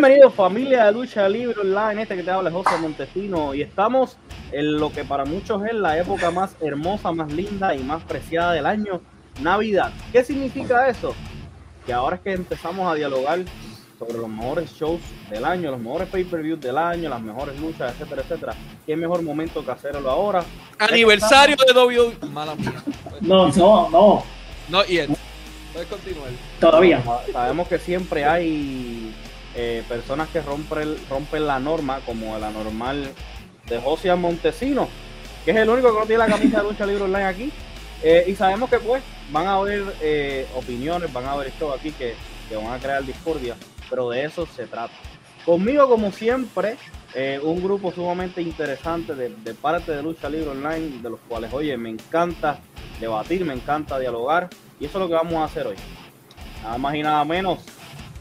Bienvenidos familia de Lucha Libre Online, este que te habla es José Montesino y estamos en lo que para muchos es la época más hermosa, más linda y más preciada del año, Navidad. ¿Qué significa eso? Que ahora es que empezamos a dialogar sobre los mejores shows del año, los mejores pay-per-views del año, las mejores luchas, etcétera, etcétera. ¿Qué mejor momento que hacerlo ahora? Aniversario de WWE. Mala mía. No, no, no. No yet. Puedes continuar. Todavía. Sabemos que siempre hay eh, personas que rompen, rompen la norma, como la normal de José Montesino, que es el único que no tiene la camisa de lucha libre online aquí. Eh, y sabemos que pues van a haber eh, opiniones, van a haber esto aquí que, que van a crear discordia, pero de eso se trata. Conmigo, como siempre, un grupo sumamente interesante de, parte de Lucha Libre Online, de los cuales, oye, me encanta debatir, me encanta dialogar, y eso es lo que vamos a hacer hoy. Nada más y nada menos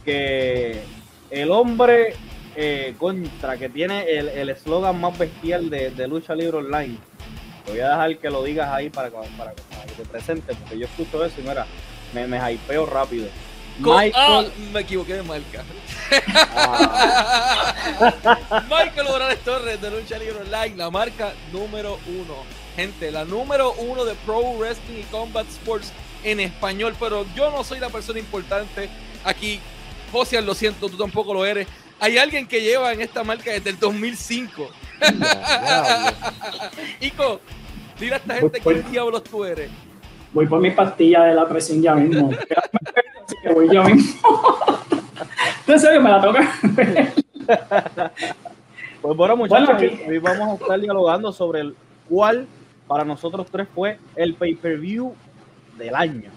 que el hombre eh, contra que tiene el eslogan más bestial de, de, Lucha Libre Online. Te voy a dejar que lo digas ahí para, para, para que te presente, porque yo escucho eso y mira, me, me hypeo rápido. Michael... Ah, me equivoqué de marca. Ah. Michael Morales Torres de Lucha Libre Online, la marca número uno. Gente, la número uno de Pro Wrestling y Combat Sports en español, pero yo no soy la persona importante aquí. José, lo siento, tú tampoco lo eres. Hay alguien que lleva en esta marca desde el 2005. Ico, dile a esta gente qué diablos tú eres. Voy por mi pastilla de la presión ya mismo. Así que voy yo mismo. en serio, me la toca. pues bueno, muchachos, bueno, hoy vamos a estar dialogando sobre el cuál para nosotros tres fue el pay-per-view del año.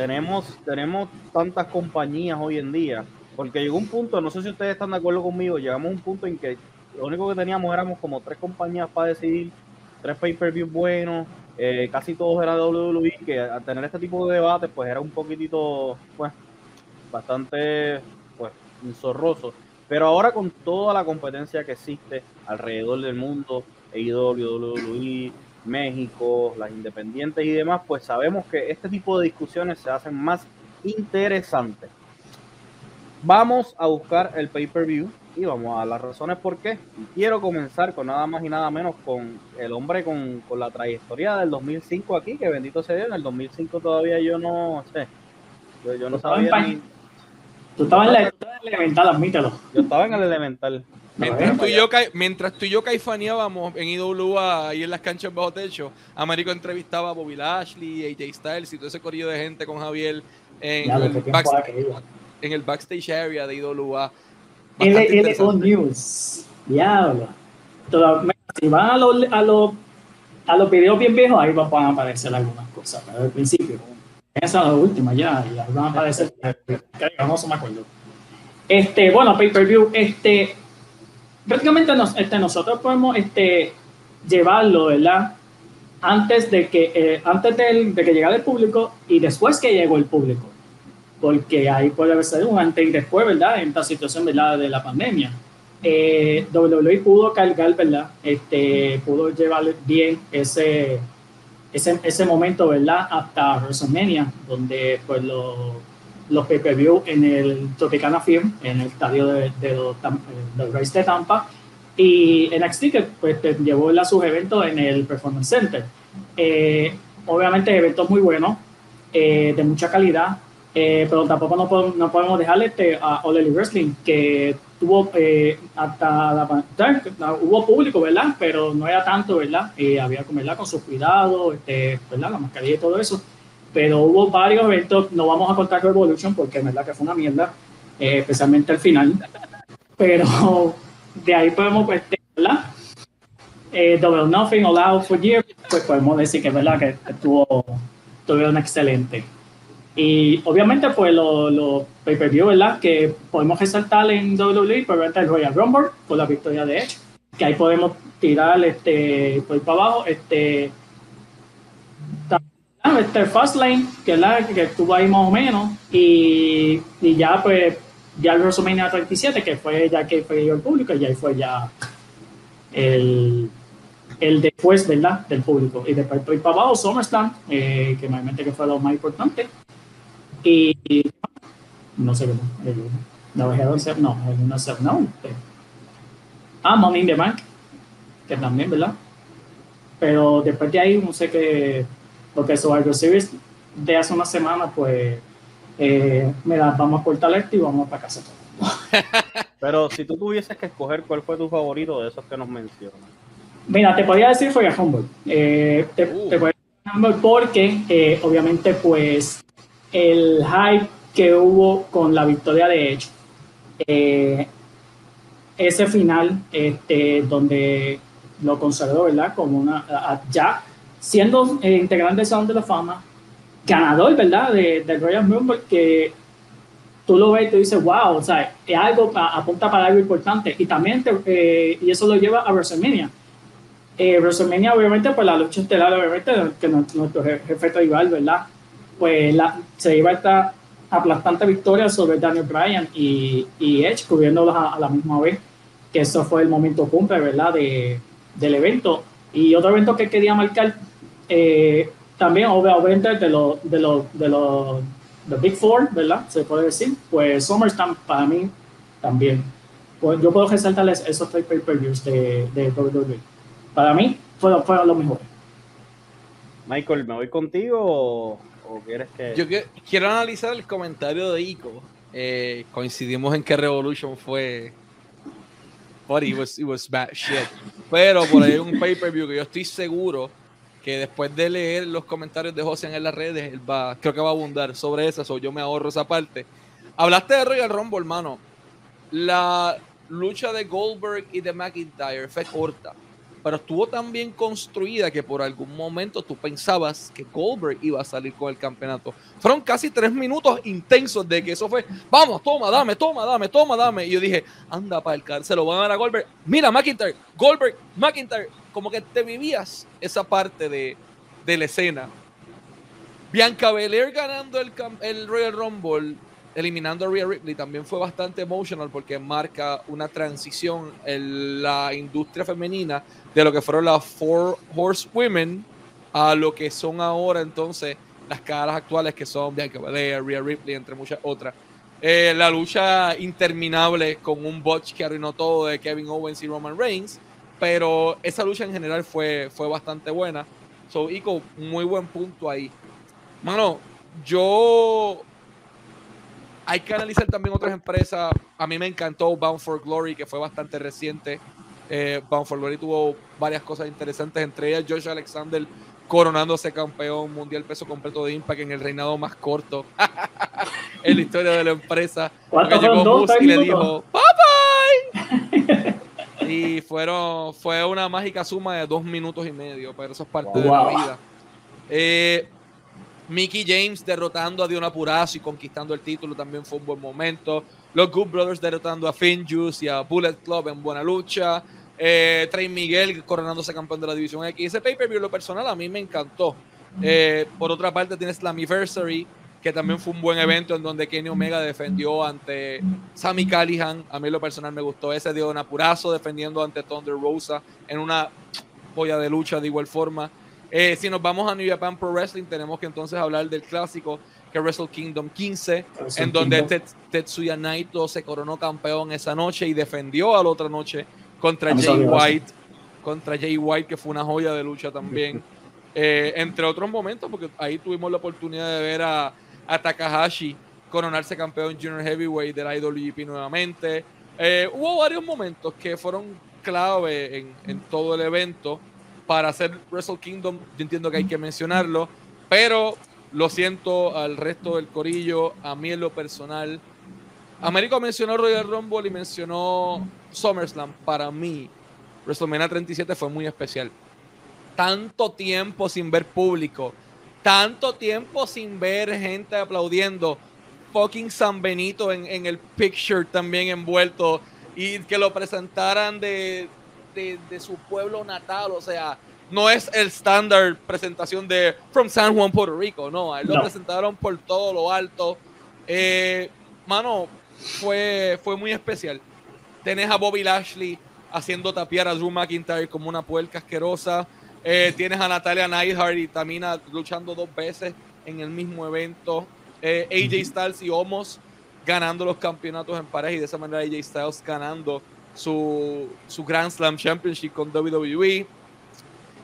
Tenemos, tenemos tantas compañías hoy en día, porque llegó un punto, no sé si ustedes están de acuerdo conmigo, llegamos a un punto en que lo único que teníamos éramos como tres compañías para decidir, tres pay-per-views buenos, eh, casi todos eran WWE, que al tener este tipo de debate, pues era un poquitito, pues, bastante, pues, insorroso. Pero ahora con toda la competencia que existe alrededor del mundo, AEW, WWE, México, las independientes y demás, pues sabemos que este tipo de discusiones se hacen más interesantes. Vamos a buscar el pay-per-view y vamos a las razones por qué. Y quiero comenzar con nada más y nada menos con el hombre con, con, la trayectoria del 2005 aquí, que bendito sea Dios, en el 2005 todavía yo no sé, yo, yo no sabía ni... Tú estabas en, el elemental, admítelo. Yo estaba en el elemental. Mientras tú, y yo, mientras tú y yo caifaneábamos en IWA ahí en las canchas bajo techo, Américo entrevistaba a Bobby Lashley, AJ Styles y todo ese corrido de gente con Javier en, Ya, el, qué back- tiempo aquello. en el backstage area de IWA. L- Bastante LO interesante. News. Diablo. Toda- Si van a los, a los, a los videos bien viejos, ahí van a aparecer algunas cosas. Pero al principio, esa es la última ya, y ahí van a aparecer. Vamos, me acuerdo. Este, bueno, pay-per-view, este, prácticamente nos, este, nosotros podemos este, llevarlo, ¿verdad? Antes de que, eh, antes de que llegara el público y después que llegó el público porque ahí puede ser un antes y después, ¿verdad? En esta situación, ¿verdad? De la pandemia. Eh, WWE pudo cargar, ¿verdad? Este, pudo llevar bien ese, ese, ese momento, ¿verdad? Hasta WrestleMania, donde pues los, los pay-per-view en el Tropicana Film, en el estadio de, de del Race de Tampa, y NXT que pues te llevó ¿verdad? sus eventos en el Performance Center. Eh, obviamente eventos muy buenos, eh, de mucha calidad, eh, pero tampoco no podemos, no podemos dejarle este, a All Elite Wrestling, que tuvo eh, hasta la pan- hubo público, ¿verdad? Pero no era tanto, ¿verdad? Eh, había ¿verdad? con sus cuidados, este, ¿verdad? La mascarilla y todo eso. Pero hubo varios eventos, no vamos a contar Revolution porque, ¿verdad? Que fue una mierda, eh, especialmente al final. Pero de ahí podemos, pues, ¿verdad? Eh, Double Nothing, All Out for Year, pues podemos decir que, ¿verdad? Que estuvo, estuvieron excelente. Y obviamente, pues los lo pay-per-view, ¿verdad? Que podemos resaltar en WWE, pues obviamente el Royal Rumble, por la victoria de Edge, que ahí podemos tirar este, por ahí para abajo, este, también, este Fastlane, que, ¿verdad? que estuvo ahí más o menos, y, y ya pues, ya el WrestleMania 37, que fue ya que fue el público, y ahí fue ya el, el después, ¿verdad? Del público. Y después ahí para abajo, SummerSlam, eh, que obviamente que fue lo más importante. Y no sé qué más. No, no, a Cell, no. Ah, Money in the Bank, que también, ¿verdad? Pero después de ahí, no sé qué, porque Survivor Series de hace una semana, pues, eh, mira, vamos a cortar esto y vamos para casa. Pero si tú tuvieses que escoger cuál fue tu favorito de esos que nos mencionas. Mira, te podría decir fue Humble. Eh, te, Uh. te podría decir Humble porque, eh, obviamente, pues, el hype que hubo con la victoria de Edge, eh, ese final, este, donde lo consagró, ¿verdad? Como una, ya siendo eh, integrante del Salón de la Fama, ganador, ¿verdad? De, del Royal Rumble, que tú lo ves y tú dices, wow, o sea, es algo, apunta para algo importante. Y también, te- eh, y eso lo lleva a WrestleMania. Eh, WrestleMania, obviamente, pues la lucha estelar, obviamente, que nuestro, nuestro je- jefe rival, ¿verdad? Pues la, se lleva esta aplastante victoria sobre Daniel Bryan y, y Edge, cubriéndolos a, a la misma vez, que eso fue el momento cumple, ¿verdad? De, del evento. Y otro evento que quería marcar, eh, también, obvia- obviamente, de los de los de los the Big Four, ¿verdad? Se puede decir. Pues SummerSlam para mí también. Pues yo puedo resaltarles esos tres pay-per-views de, de WWE. Para mí fueron, fueron los mejores. Michael, ¿me voy contigo o, o quieres que.? Yo que- quiero analizar el comentario de Ico. Eh, coincidimos en que Revolution fue. But it was, it was bad shit. Pero por ahí hay un pay-per-view que yo estoy seguro que después de leer los comentarios de José en las redes, él va, creo que va a abundar sobre eso, so yo me ahorro esa parte. Hablaste de Royal Rumble, hermano. La lucha de Goldberg y de McIntyre fue corta, pero estuvo tan bien construida que por algún momento tú pensabas que Goldberg iba a salir con el campeonato. Fueron casi tres minutos intensos de que eso fue, vamos, toma, dame, toma, dame, toma, dame. Y yo dije, anda para el car, se lo van a dar a Goldberg. Mira, McIntyre, Goldberg, McIntyre, como que te vivías esa parte de, de la escena. Bianca Belair ganando el, el Royal Rumble, eliminando a Rhea Ripley, también fue bastante emotional porque marca una transición en la industria femenina de lo que fueron las Four Horsewomen a lo que son ahora entonces las caras actuales que son Bianca Belair, Rhea Ripley, entre muchas otras. Eh, la lucha interminable con un botch que arruinó todo de Kevin Owens y Roman Reigns, pero esa lucha en general fue, fue bastante buena. So, Ico, muy buen punto ahí. Mano, yo. Hay que analizar también otras empresas. A mí me encantó Bound for Glory, que fue bastante reciente. Eh, Bound for Glory tuvo varias cosas interesantes, entre ellas Josh Alexander coronándose campeón mundial peso completo de Impact en el reinado más corto en la historia de la empresa. ¿Cuántos Que llegó Moose y le dijo, bye bye. y fueron, fue una mágica suma de dos minutos y medio, pero eso es parte de la Wow. vida. Eh, Mickey James derrotando a Diona Purazo y conquistando el título también fue un buen momento. Los Good Brothers derrotando a Finjuice y a Bullet Club en buena lucha. Eh, Trey Miguel coronándose campeón de la División X. Ese pay-per-view, lo personal, a mí me encantó. Eh, por otra parte, tienes Slammiversary, que también fue un buen evento en donde Kenny Omega defendió ante Sammy Callihan. A mí, lo personal, me gustó ese. Diona Purazo defendiendo ante Thunder Rosa en una polla de lucha de igual forma. Eh, si nos vamos a New Japan Pro Wrestling, tenemos que entonces hablar del clásico que es Wrestle Kingdom 15, Wrestle en donde Kingdom. Tet- Tetsuya Naito se coronó campeón esa noche y defendió a la otra noche contra Jay. White, contra Jay White, que fue una joya de lucha también. Eh, entre otros momentos, porque ahí tuvimos la oportunidad de ver a, a Takahashi coronarse campeón Junior Heavyweight del IWGP nuevamente. Eh, hubo varios momentos que fueron clave en, en todo el evento para hacer Wrestle Kingdom. Yo entiendo que hay que mencionarlo, pero lo siento al resto del corillo, a mí en lo personal. Américo mencionó Royal Rumble y mencionó SummerSlam. Para mí, WrestleMania 37 fue muy especial. Tanto tiempo sin ver público, tanto tiempo sin ver gente aplaudiendo. Fucking San Benito en, en el picture también envuelto y que lo presentaran de, de, de su pueblo natal. O sea, no es el estándar presentación de From San Juan, Puerto Rico. No, a él lo presentaron por todo lo alto. Eh, mano, fue, fue muy especial. Tenés a Bobby Lashley haciendo tapiar a Drew McIntyre como una puerca asquerosa. Eh, tienes a Natalia Neidhart y Tamina luchando dos veces en el mismo evento. Eh, AJ Styles y Omos ganando los campeonatos en pareja y de esa manera AJ Styles ganando su, su Grand Slam Championship con WWE.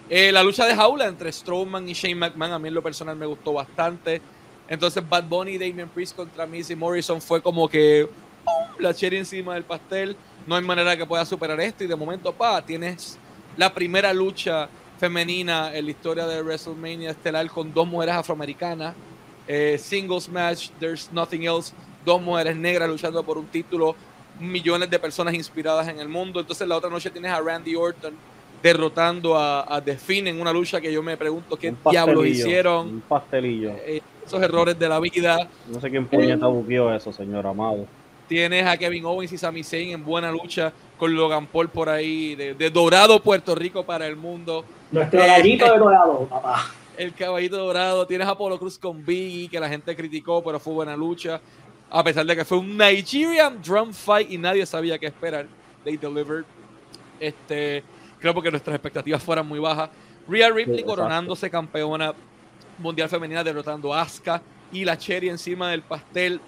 Eh, la lucha de jaula entre Strowman y Shane McMahon a mí en lo personal me gustó bastante. Entonces Bad Bunny y Damian Priest contra Missy Morrison fue como que la cherry encima del pastel. No hay manera que pueda superar esto y de momento, pa, tienes la primera lucha femenina en la historia de WrestleMania estelar con dos mujeres afroamericanas. Eh, singles match, There's Nothing Else, dos mujeres negras luchando por un título, millones de personas inspiradas en el mundo. Entonces la otra noche tienes a Randy Orton derrotando a, a The Finn en una lucha que yo me pregunto qué diablos hicieron. Un pastelillo. Eh, esos errores de la vida. No sé quién puñeta buqueó eso, señor Amado. Tienes a Kevin Owens y Sami Zayn en buena lucha con Logan Paul por ahí, de, Dorado, Puerto Rico para el mundo. Nuestro caballito de Dorado, papá. El caballito dorado. Tienes a Apolo Cruz con Biggie, que la gente criticó, pero fue buena lucha. A pesar de que fue un Nigerian drum fight y nadie sabía qué esperar. They delivered. Este, creo porque nuestras expectativas fueran muy bajas. Rhea Ripley coronándose campeona mundial femenina derrotando a Asuka y la cherry encima del pastel.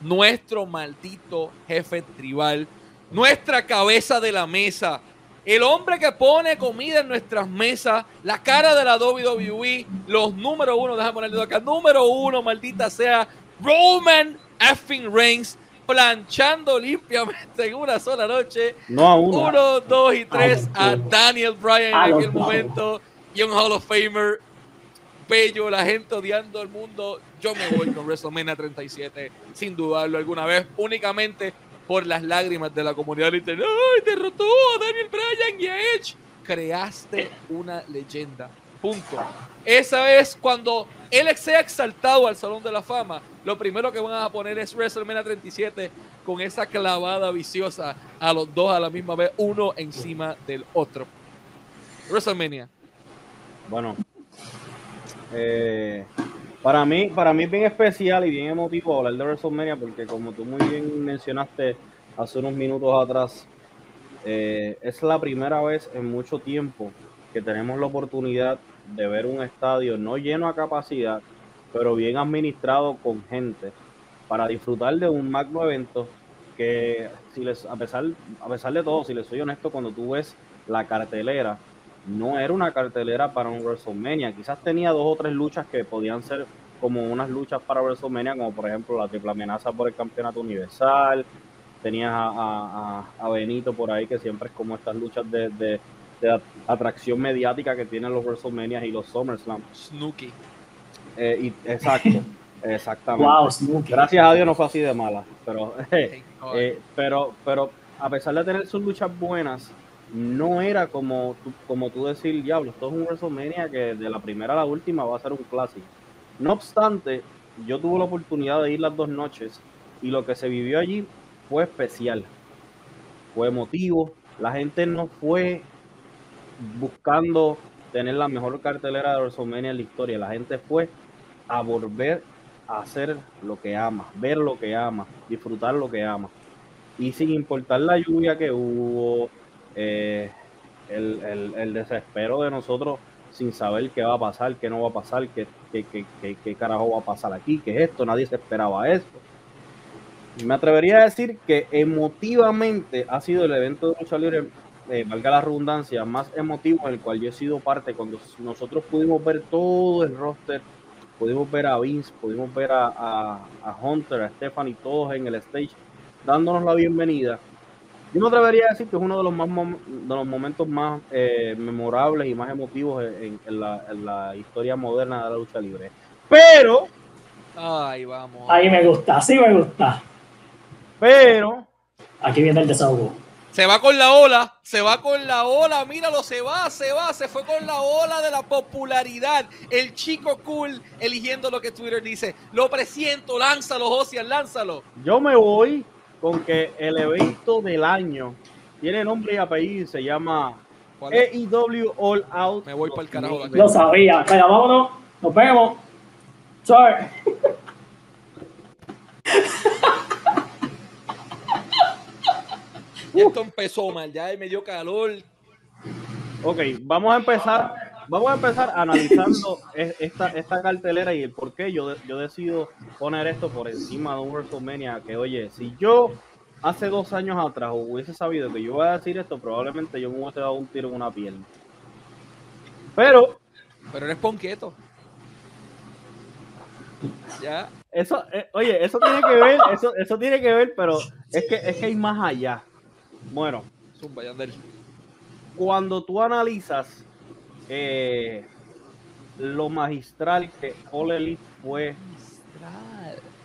Nuestro maldito jefe tribal, nuestra cabeza de la mesa, el hombre que pone comida en nuestras mesas, la cara de la WWE, los número uno, déjame ponerle acá, número uno, maldita sea, Roman effing Reigns, planchando limpiamente en una sola noche. No a uno. Uno, dos y tres a, Daniel Bryan en aquel momento y un Hall of Famer bello, la gente odiando al mundo. Yo me voy con WrestleMania 37, sin dudarlo alguna vez, únicamente por las lágrimas de la comunidad internet. ¡Ay, derrotó a Daniel Bryan y a Edge! Creaste una leyenda. Punto. Esa es cuando él sea exaltado al Salón de la Fama. Lo primero que van a poner es WrestleMania 37 con esa clavada viciosa a los dos a la misma vez, uno encima del otro. WrestleMania. Bueno, eh, para mí, para mí es bien especial y bien emotivo hablar de WrestleMania porque como tú muy bien mencionaste hace unos minutos atrás, eh, es la primera vez en mucho tiempo que tenemos la oportunidad de ver un estadio no lleno a capacidad, pero bien administrado con gente para disfrutar de un magno evento que si les, a pesar, a pesar de todo, si les soy honesto, cuando tú ves la cartelera, no era una cartelera para un WrestleMania. Quizás tenía dos o tres luchas que podían ser como unas luchas para WrestleMania, como por ejemplo la triple amenaza por el campeonato universal. Tenías a, Benito por ahí, que siempre es como estas luchas de, atracción mediática que tienen los WrestleMania y los SummerSlam. Snooki. Eh, exacto, exactamente. Gracias a Dios no fue así de mala, pero, eh, pero, pero a pesar de tener sus luchas buenas, no era como tú, como tú decir, diablo, esto es un WrestleMania que de la primera a la última va a ser un clásico. No obstante, yo tuve la oportunidad de ir las dos noches y lo que se vivió allí fue especial, fue emotivo. La gente no fue buscando tener la mejor cartelera de WrestleMania en la historia, la gente fue a volver a hacer lo que ama, ver lo que ama, disfrutar lo que ama. Y sin importar la lluvia que hubo, eh, el, desespero de nosotros sin saber qué va a pasar, qué no va a pasar, qué, qué, carajo va a pasar aquí, qué es esto, nadie se esperaba esto. Me atrevería a decir que emotivamente ha sido el evento de lucha libre, eh, valga la redundancia, más emotivo en el cual yo he sido parte cuando nosotros pudimos ver todo el roster, pudimos ver a Vince, pudimos ver a, a, a Hunter, a Stephanie, todos en el stage, dándonos la bienvenida yo me atrevería a decir que es uno de los, más de los momentos más eh, memorables y más emotivos en, la, historia moderna de la lucha libre. Pero. Ay, vamos. Ahí me gusta, sí me gusta. Pero. Aquí viene el desahogo. Se va con la ola, se va con la ola, míralo, se va, se va, se fue con la ola de la popularidad. El chico cool eligiendo lo que Twitter dice. Lo presiento, lánzalo, Josian, lánzalo. Yo me voy con que el evento del año tiene nombre y apellido se llama EIW All Out. Me voy para el carajo. Lo sabía. Venga, vámonos. Nos vemos. Sorry. esto empezó mal, ya me dio calor. Ok, vamos a empezar vamos a empezar analizando esta, esta cartelera y el por qué yo, yo decido poner esto por encima de un WrestleMania. Que oye, si yo hace dos años atrás hubiese sabido que yo iba a decir esto, probablemente yo me hubiese dado un tiro en una pierna. Pero. Pero eres ponqueto. Ya. Eso, eh, oye, eso tiene que ver, eso, eso tiene que ver, pero es que, es que hay más allá. Bueno, cuando tú analizas eh, lo magistral que All Elite fue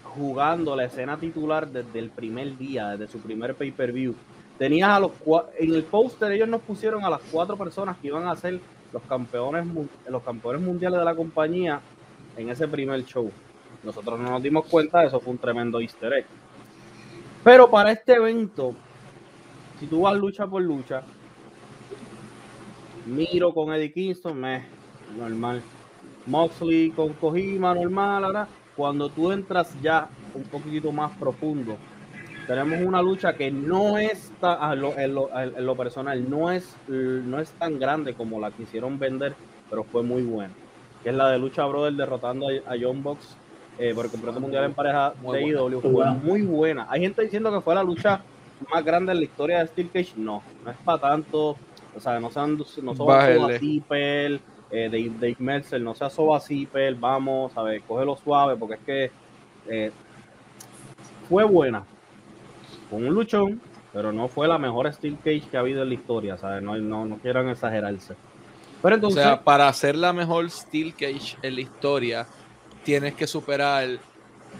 jugando la escena titular desde el primer día, desde su primer pay-per-view. Tenías a los en el póster ellos nos pusieron a las cuatro personas que iban a ser los campeones los campeones mundiales de la compañía en ese primer show. Nosotros no nos dimos cuenta, eso fue un tremendo easter egg. Pero para este evento, si tú vas lucha por lucha, Miro con Eddie Kingston, me normal. Moxley con Kojima, normal. Ahora, cuando tú entras ya un poquito más profundo, tenemos una lucha que no está en lo, personal, no es, no es tan grande como la quisieron vender, pero fue muy buena. Que es la de Lucha Brother derrotando a, John Box eh, por el campeonato mundial en pareja de IW. Fue muy buena. Hay gente diciendo que fue la lucha más grande en la historia de Steel Cage. No, no es para tanto. O sea, no sean, no Soba Zipper, eh, Dave, Dave Mercer, no sea Soba Zipper, vamos, a ver, cógelo suave, porque es que eh, fue buena. Con un luchón, pero no fue la mejor Steel Cage que ha habido en la historia, ¿sabes? No, no, no quieran exagerarse. Pero entonces, o sea, para hacer la mejor Steel Cage en la historia, tienes que superar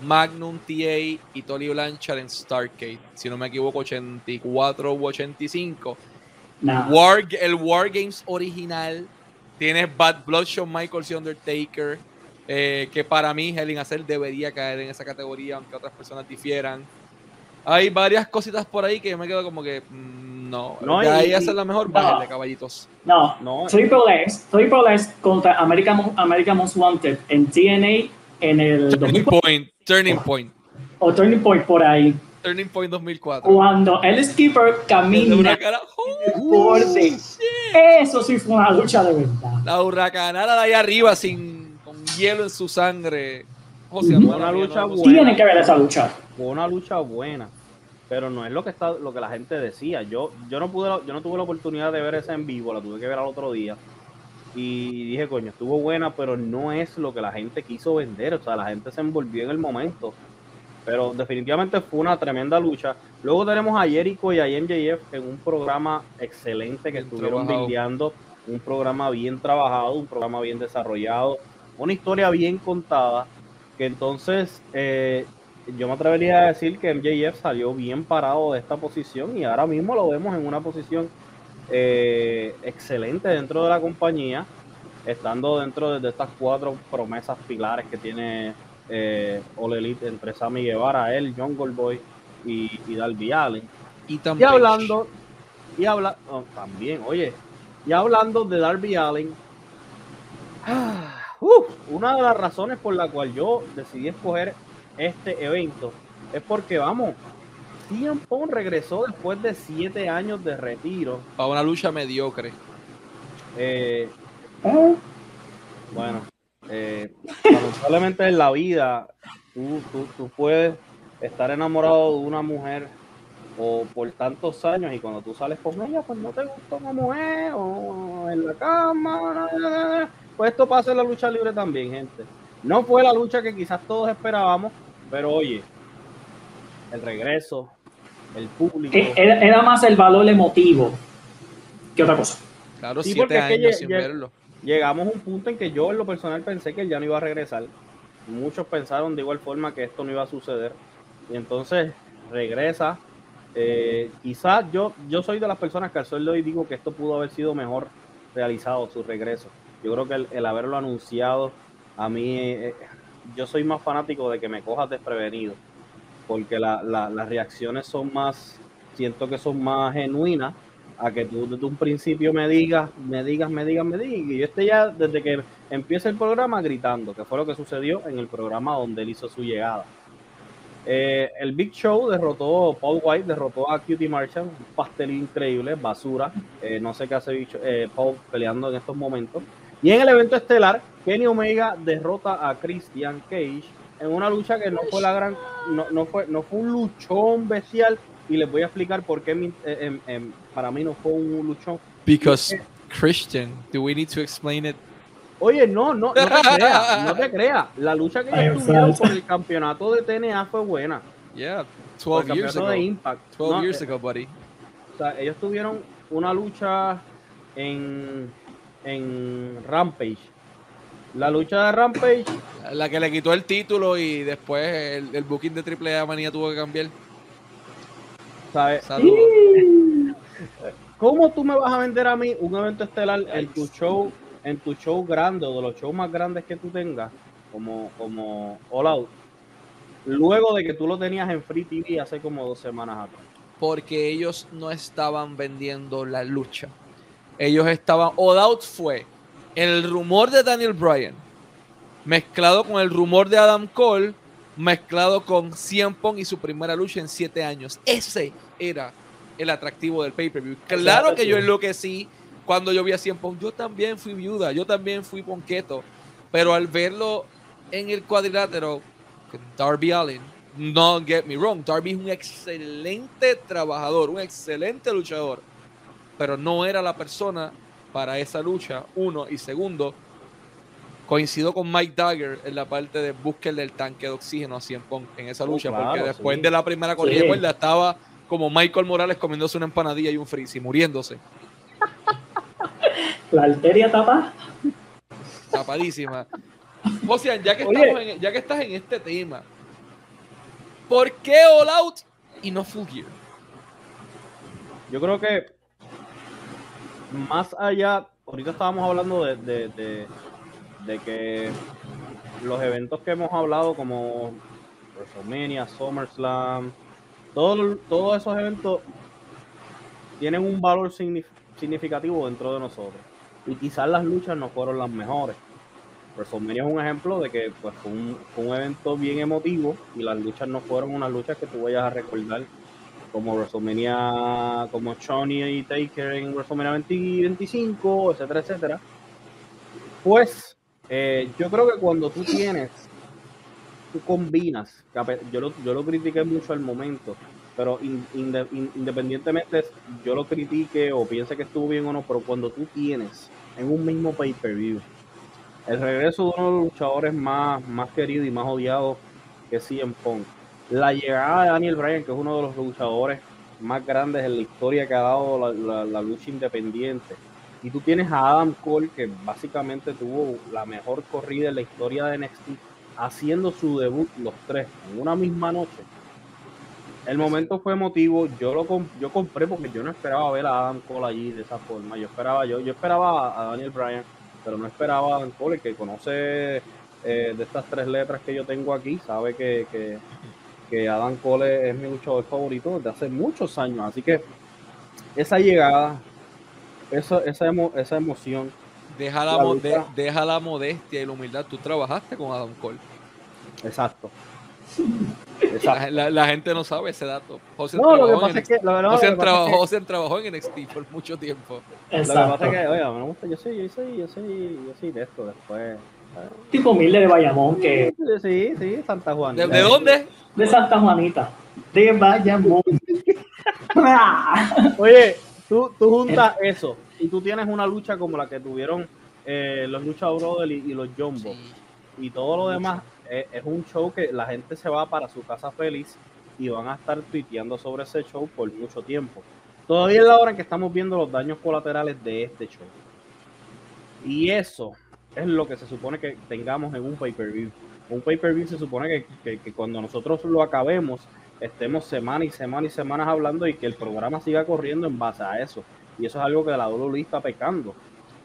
Magnum TA y Tony Blanchard en Starcade. Si no me equivoco, 84 u 85. War, el War Games original. Tienes Bad Bloodshot, Michael y Undertaker. Eh, que para mí Helen in debería caer en esa categoría, aunque otras personas difieran. Hay varias cositas por ahí que yo me quedo como que mm, no. no de ahí hacer la mejor, no, de caballitos. No, no. Triple S, Triple S contra American, American Most Wanted en TNA en el Turning Point, Turning Point. O Turning Point por ahí. Turning Point 2004. Cuando el skipper camina por Eso sí fue una lucha de verdad. La huracanada de ahí arriba sin con hielo en su sangre. O sea, una lucha buena. Tiene que ver esa lucha. Fue una lucha buena. Pero no es lo que está, lo que la gente decía. Yo, yo no pude, yo no tuve la oportunidad de ver esa en vivo, la tuve que ver al otro día y dije, coño, estuvo buena, pero no es lo que la gente quiso vender, o sea, la gente se envolvió en el momento. Pero definitivamente fue una tremenda lucha. Luego tenemos a Jericho y a MJF en un programa excelente que estuvieron brindando, un programa bien trabajado, un programa bien desarrollado, una historia bien contada, que entonces eh, yo me atrevería a decir que MJF salió bien parado de esta posición y ahora mismo lo vemos en una posición eh, excelente dentro de la compañía, estando dentro de estas cuatro promesas pilares que tiene eh, All Elite entre Sammy Guevara, él, John Goldboy y, y Darby Allen. Y, hablando, y habla, oh, también, oye, y hablando de Darby Allen, una de las razones por la cual yo decidí escoger este evento es porque, vamos, CM Punk regresó después de siete años de retiro. Para una lucha mediocre. Eh, bueno, eh, lamentablemente en la vida tú, tú, puedes estar enamorado de una mujer o por tantos años y cuando tú sales con ella, pues no te gusta una mujer o en la cama. Pues esto pasa en la lucha libre también, gente. No fue la lucha que quizás todos esperábamos, pero oye, el regreso, el público. Eh, era, más el valor emotivo que otra cosa. Claro, sí, siete años sin verlo. Llegamos a un punto en que yo en lo personal pensé que él ya no iba a regresar. Muchos pensaron de igual forma que esto no iba a suceder. Y entonces regresa. Eh, quizás yo, yo soy de las personas que al sol de hoy digo que esto pudo haber sido mejor realizado, su regreso. Yo creo que el, haberlo anunciado, a mí, eh, yo soy más fanático de que me cojas desprevenido porque las reacciones son más, siento que son más genuinas a que tú desde un principio me digas, me digas, me digas, me digas, y yo esté ya desde que empieza el programa gritando, que fue lo que sucedió en el programa donde él hizo su llegada. Eh, el Big Show derrotó, Paul White derrotó a Cutie Marshall, un pastel increíble, basura, eh, no sé qué hace eh, Paul peleando en estos momentos. Y en el evento estelar, Kenny Omega derrota a Christian Cage en una lucha que no fue la gran, no, no fue, no fue un luchón bestial. Y les voy a explicar por qué mi- eh, em, em, para mí no fue un luchón. Because Christian, do we need to explain it? Oye, no, no, no te creas, no te creas. La lucha que ellos tuvieron por el campeonato de TNA fue buena. Yeah, Por el 12 years ago. de Impact. 12 No, years eh, ago, buddy. O sea, ellos tuvieron una lucha en, en Rampage. La lucha de Rampage, La que le quitó el título y después el, el booking de AAA Manía tuvo que cambiar. ¿sabes? Saludos. ¿Cómo tú me vas a vender a mí un evento estelar en tu show, en tu show grande o de los shows más grandes que tú tengas, como, como All Out, luego de que tú lo tenías en Free TV hace como dos semanas atrás? Porque ellos no estaban vendiendo la lucha. Ellos estaban. All Out fue el rumor de Daniel Bryan mezclado con el rumor de Adam Cole, mezclado con CM Punk y su primera lucha en siete años. Ese era el atractivo del pay-per-view. Claro que yo sí. enloquecí cuando yo vi a CM Punk. Yo también fui viuda, yo también fui ponqueto. Pero al verlo en el cuadrilátero, con Darby Allen, no get me wrong, Darby es un excelente trabajador, un excelente luchador, pero no era la persona para esa lucha, uno, y segundo, coincido con Mike Dagger en la parte de búsqueda del tanque de oxígeno a CM Punk en esa Oh, lucha, claro, porque después sí. de la primera corrida Sí. cuerda estaba como Michael Morales comiéndose una empanadilla y un frizzy, muriéndose, La arteria tapa. tapadísima. O sea, ya que, estamos en- ya que estás en este tema, ¿por qué All Out y no Full Gear? Yo creo que más allá, ahorita estábamos hablando de, de, de- que los eventos que hemos hablado como WrestleMania, SummerSlam, todo- todos esos eventos tienen un valor signif- significativo dentro de nosotros. Y quizás las luchas no fueron las mejores. WrestleMania es un ejemplo de que pues, fue, un, fue un evento bien emotivo y las luchas no fueron unas luchas que tú vayas a recordar como WrestleMania, como Shawnee y Taker en WrestleMania 20 25, etcétera, etcétera. Pues eh, yo creo que cuando tú tienes, tú combinas, yo lo, yo lo critiqué mucho al momento, pero in- in- independientemente yo lo critique o piense que estuvo bien o no, pero cuando tú tienes en un mismo pay-per-view el regreso de uno de los luchadores más, más queridos y más odiados que CM Punk, la llegada de Daniel Bryan, que es uno de los luchadores más grandes en la historia que ha dado la, la- lucha independiente. Y tú tienes a Adam Cole, que básicamente tuvo la mejor corrida en la historia de NXT, haciendo su debut los tres en una misma noche. El momento fue emotivo, yo lo com- yo compré porque yo no esperaba ver a Adam Cole allí de esa forma. Yo esperaba, yo, yo esperaba a, Daniel Bryan, pero no esperaba a Adam Cole, que conoce eh, de estas tres letras que yo tengo aquí, sabe que, que, que Adam Cole es mi luchador favorito desde hace muchos años. Así que esa llegada, esa, esa, emo- esa emoción, Deja la, La mo- lucha. de- deja la modestia y la humildad. Tú trabajaste con Adam Cole. exacto. La, Exacto. la- la gente no sabe ese dato. José No, trabajó en es que, la verdad, lo José que pasa es trabajó, que- José trabajó en NXT por mucho tiempo. lo que Exacto. pasa es que, oye, a mí me gusta, yo soy, yo soy, yo soy, yo soy de esto después. Tipo humilde de Bayamón, que Sí, sí, Santa Juan. ¿De, de dónde? de Santa Juanita. De Bayamón. Oye, tú, tú juntas eso y tú tienes una lucha como la que tuvieron eh, los Lucha Brothers y, y los Jumbo y todo lo demás. eh, es un show que la gente se va para su casa feliz y van a estar tuiteando sobre ese show por mucho tiempo. Todavía es la hora en que estamos viendo los daños colaterales de este show. Y eso es lo que se supone que tengamos en un pay-per-view. Un pay-per-view se supone que, que- cuando nosotros lo acabemos, estemos semana y semana y semanas hablando y que el programa siga corriendo en base a eso. Y eso es algo que la WWE está pecando.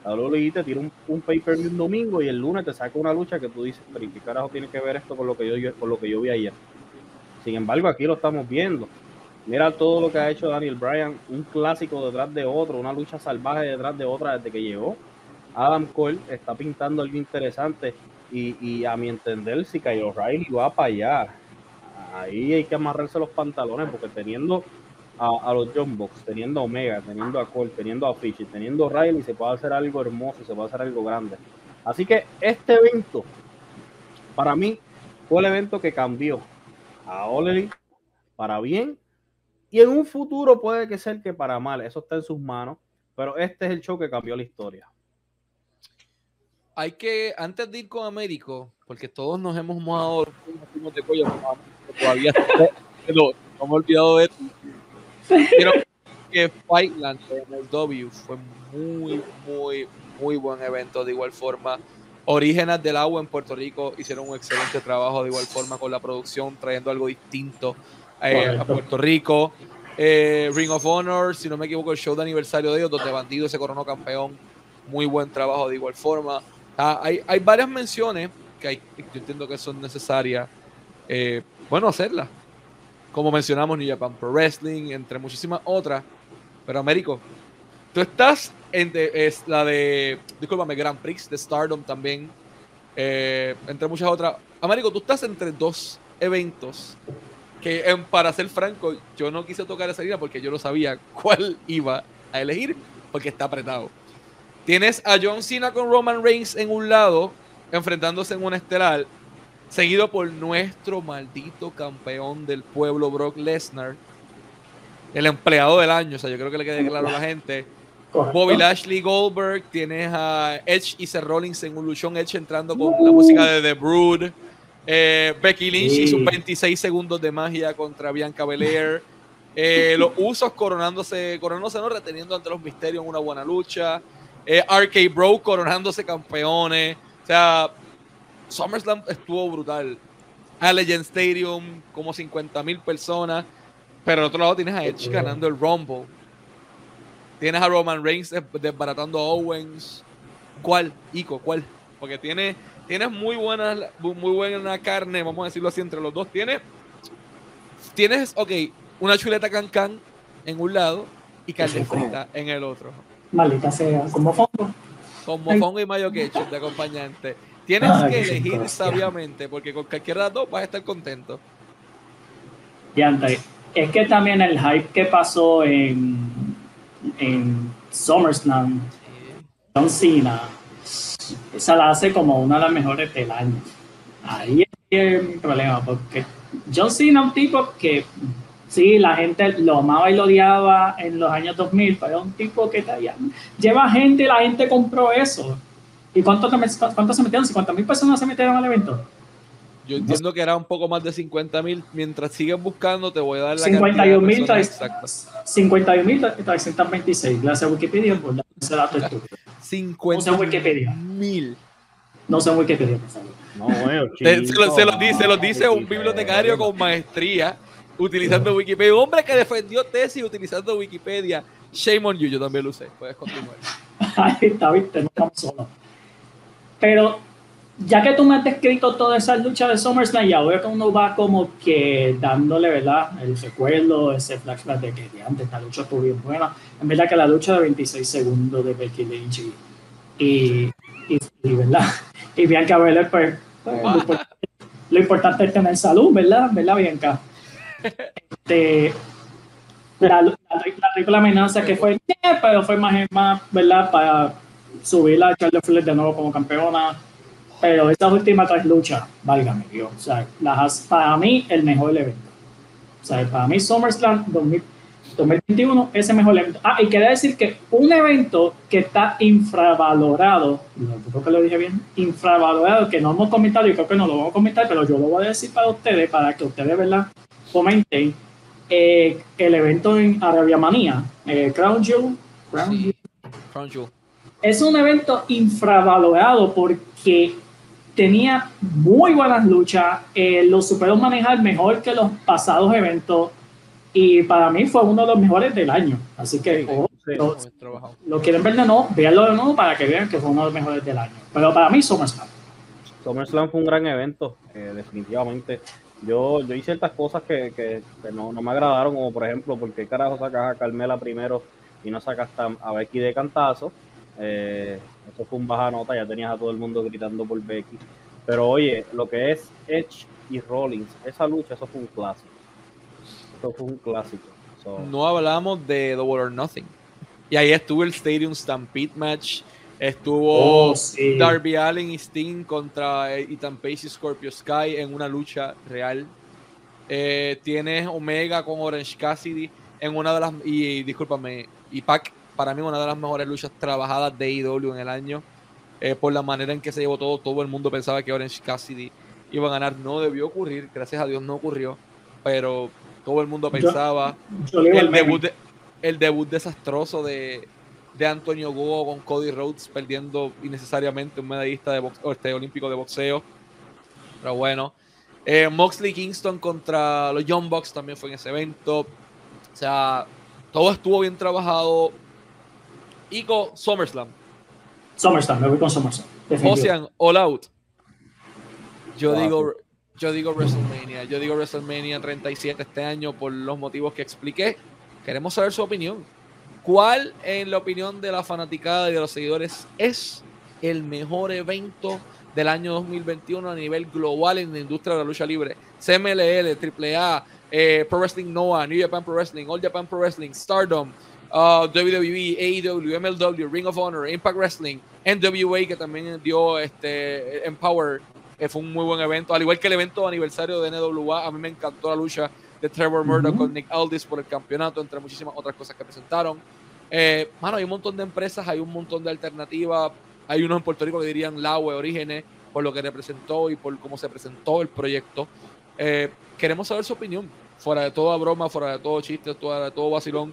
La WWE te tira un, un pay-per-view un domingo y el lunes te saca una lucha que tú dices, pero ¿y qué carajo tiene que ver esto con lo que yo- con lo que yo vi ayer? Sin embargo, aquí lo estamos viendo. Mira todo lo que ha hecho Daniel Bryan, un clásico detrás de otro, una lucha salvaje detrás de otra desde que llegó. Adam Cole está pintando algo interesante y, y a mi entender, si Kyle O'Reilly va para allá, ahí hay que amarrarse los pantalones porque teniendo a, los John Box, teniendo a Omega, teniendo a Cole, teniendo a Fish, teniendo a Riley, se puede hacer algo hermoso, se puede hacer algo grande. Así que este evento, para mí, fue el evento que cambió a Ole para bien y en un futuro puede que sea que para mal, eso está en sus manos, pero este es el show que cambió la historia. Hay que, antes de ir con Américo, porque todos nos hemos mojado de cuello, todavía no, no me he olvidado de esto. Quiero que Fightland en el W fue muy, muy, muy buen evento de igual forma. Orígenes del Agua en Puerto Rico hicieron un excelente trabajo de igual forma con la producción, trayendo algo distinto eh, a Puerto Rico. Eh, Ring of Honor, si no me equivoco, el show de aniversario de ellos, donde Bandido se coronó campeón. Muy buen trabajo de igual forma. Ah, hay, varias menciones que yo entiendo que son necesarias. Eh, bueno, hacerlas. Como mencionamos, New Japan Pro Wrestling, entre muchísimas otras. Pero, Américo, tú estás en es la de, discúlpame, Grand Prix de Stardom también, eh, entre muchas otras. Américo, tú estás entre dos eventos que, para ser franco, yo no quise tocar esa línea porque yo no sabía cuál iba a elegir, porque está apretado. Tienes a John Cena con Roman Reigns en un lado, enfrentándose en un estelar, seguido por nuestro maldito campeón del pueblo, Brock Lesnar, el empleado del año, o sea, yo creo que le quede claro a la gente. Bobby Lashley Goldberg, tienes a Edge y Seth Rollins en un luchón, Edge entrando con la música de The Brood. Eh, Becky Lynch y sus 26 segundos de magia contra Bianca Belair. Eh, los usos coronándose, coronándose, no reteniendo ante los misterios en una buena lucha. Eh, RK Bro coronándose campeones. O sea, SummerSlam estuvo brutal. A Legend Stadium, como 50 mil personas. Pero al otro lado tienes a Edge ganando el Rumble. Tienes a Roman Reigns desbaratando a Owens. ¿Cuál, Ico? ¿Cuál? Porque tiene, tienes muy buena, muy buena carne, vamos a decirlo así, entre los dos. Tienes, tienes, ok, una chuleta can en un lado y carne en el otro. Maldita sea, como fondo. Con mofongo y mayo ketchup de acompañante. Tienes que elegir sabiamente, porque con cualquiera de las dos vas a estar contento. Y antes, es que también el hype que pasó en, en SummerSlam, John Cena, esa la hace como una de las mejores del año. Ahí es el problema, porque John Cena es un tipo que sí, la gente lo amaba y lo odiaba en los años 2000, pero es un tipo que lleva gente y la gente compró eso. ¿Y cuánto, cuánto se metieron? ¿50 mil personas se metieron al evento? Yo entiendo que era un poco más de 50 mil. Mientras siguen buscando, te voy a dar la 51 mil 51 mil 326. Gracias a Wikipedia por dar ese dato 50 no sé Wikipedia. mil. No sé Wikipedia. No, bueno, se, se, lo dice, se lo dice un bibliotecario con maestría utilizando Wikipedia. Un hombre que defendió tesis utilizando Wikipedia. Shame on you, yo también lo usé. Puedes continuar. Ahí está, viste, no estamos solos. Pero ya que tú me has descrito toda esa lucha de SummerSlam y ahora que uno va como que dándole, ¿verdad? El recuerdo, ese flashback de que antes esta lucha estuvo bien buena. En verdad que la lucha de 26 segundos de Becky Lynch y, y, ¿verdad? Y Bianca Belair, pues, pues lo, importante, es tener salud, ¿verdad? ¿Verdad, Bianca? Este, la, la, triple amenaza que fue, pero fue más, más, ¿verdad? Para subir a Charlotte Flair de nuevo como campeona pero estas últimas tres luchas, válgame Dios, o sea, las, para mí el mejor evento. O sea, para mí SummerSlam 2021 es el mejor evento. Ah, y quería decir que un evento que está infravalorado, creo que lo dije bien, infravalorado, que no hemos comentado y creo que no lo vamos a comentar, pero yo lo voy a decir para ustedes, para que ustedes, ¿verdad? Comenten eh, el evento en Arabia Manía, eh, Crown Jewel. Crown Jewel. Es un evento infravalorado porque tenía muy buenas luchas, eh, lo superó manejar mejor que los pasados eventos y para mí fue uno de los mejores del año. Así que oh, lo, quieren ver de nuevo, véanlo de nuevo para que vean que fue uno de los mejores del año. Pero para mí SummerSlam. SummerSlam fue un gran evento, eh, definitivamente. Yo, yo hice ciertas cosas que, que, no, no, me agradaron, como por ejemplo, porque carajo sacas a Carmela primero y no sacas a Becky de cantazo? Eh, eso fue un baja nota, ya tenías a todo el mundo gritando por Becky. Pero oye, lo que es Edge y Rollins, esa lucha, eso fue un clásico. Eso fue un clásico. no hablamos de The War or Nothing. Y ahí estuvo el Stadium Stampede match. Estuvo Oh, sí. Darby Allen y Sting contra eh, Ethan Page y Scorpio Sky en una lucha real. Eh, tienes Omega con Orange Cassidy en una de las. Y, discúlpame, y Pac, para mí, una de las mejores luchas trabajadas de AEW en el año. eh, por la manera en que se llevó todo, todo el mundo pensaba que Orange Cassidy iba a ganar. No debió ocurrir, gracias a Dios no ocurrió. Pero todo el mundo pensaba Yo el debut, de- el debut desastroso de, de Antonio Go con Cody Rhodes perdiendo innecesariamente un medallista de box- o este, olímpico de boxeo. Pero bueno. Eh, Moxley Kingston contra los Young Bucks también fue en ese evento. O sea, todo estuvo bien trabajado. Y con SummerSlam. SummerSlam, me voy con SummerSlam. Ocean All Out. Yo Wow. digo, yo digo WrestleMania. Yo digo WrestleMania 37 este año por los motivos que expliqué. Queremos saber su opinión. ¿Cuál, en la opinión de la fanaticada y de los seguidores, es el mejor evento del año 2021 a nivel global en la industria de la lucha libre? CMLL, AAA, eh, Pro Wrestling Noah, New Japan Pro Wrestling, All Japan Pro Wrestling, Stardom, uh, WWE, AEW, MLW, Ring of Honor, Impact Wrestling, NWA, que también dio este Empower, que fue un muy buen evento, al igual que el evento aniversario de NWA, a mí me encantó la lucha de Trevor Murdoch Ujú. con Nick Aldis por el campeonato, entre muchísimas otras cosas que presentaron. Eh, mano, hay un montón de empresas, hay un montón de alternativas, hay unos en Puerto Rico que dirían Laue Orígenes, por lo que representó y por cómo se presentó el proyecto. Eh, queremos saber su opinión, fuera de toda broma, fuera de todo chiste, fuera de todo vacilón.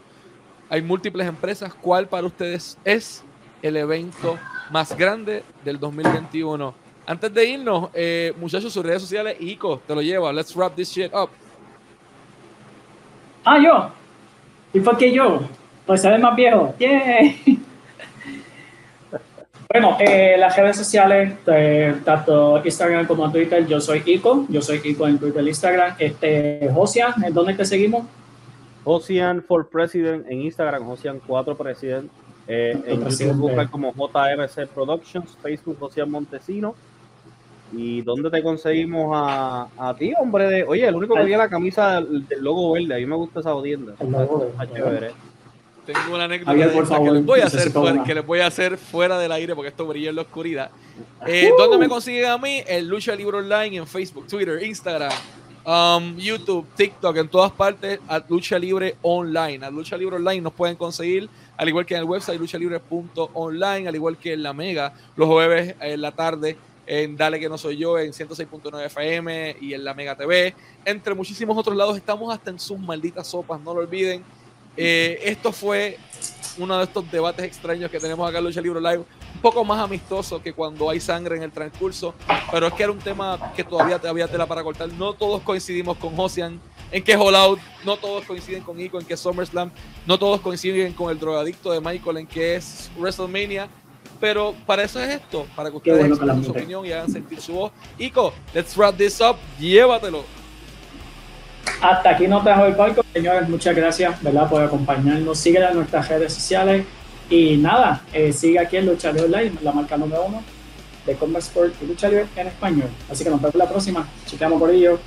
Hay múltiples empresas. ¿Cuál para ustedes es el evento más grande del 2021? Antes de irnos, eh, muchachos, sus redes sociales, Ico, te lo lleva. Let's wrap this shit up. Ah, yo. ¿Y por qué yo? Pues ser el más viejo. ¡Yay! Bueno, eh, las redes sociales, eh, tanto Instagram como Twitter, yo soy Ico, yo soy Ico en Twitter e Instagram. Este, Josian, ¿en dónde te seguimos? Ocean for President en Instagram, Ocean 4 President. Eh, en YouTube Presidente. buscar como JRC Productions, Facebook Ocean Montesino. ¿Y dónde te conseguimos a, a ti, hombre? De, oye, el único que tiene la camisa del, del logo verde, a mí me gusta esa tienda. El. Tengo una anécdota Javier, por favor, que, les voy a hacer fuera, que les voy a hacer fuera del aire porque esto brilla en la oscuridad. Eh, ¿Dónde me consiguen a mí? En Lucha Libre Online, en Facebook, Twitter, Instagram, um, YouTube, TikTok, en todas partes, a Lucha Libre Online. A Lucha Libre Online nos pueden conseguir, al igual que en el website luchalibre.online, al igual que en la Mega, los jueves en la tarde en Dale que no soy yo, en 106.9 FM y en la Mega TV. Entre muchísimos otros lados, estamos hasta en sus malditas sopas, no lo olviden. Eh, esto fue uno de estos debates extraños que tenemos acá en Lucha Libre Live, un poco más amistoso que cuando hay sangre en el transcurso, pero es que era un tema que todavía había tela para cortar. No todos coincidimos con Josian en que All Out, no todos coinciden con Ico en que SummerSlam, no todos coinciden con el drogadicto de Michael en que es WrestleMania, pero para eso es esto, para que ustedes bueno expresen su opinión y hagan sentir su voz. Ico, let's wrap this up, llévatelo. Hasta aquí no te dejo el palco, señores. Muchas gracias, ¿verdad? Por acompañarnos. Sigue en nuestras redes sociales. Y nada, eh, sigue aquí en Lucha Libre la marca número uno de Combat Sport y Lucha Libre en español. Así que nos vemos la próxima. Chequeamos por ello.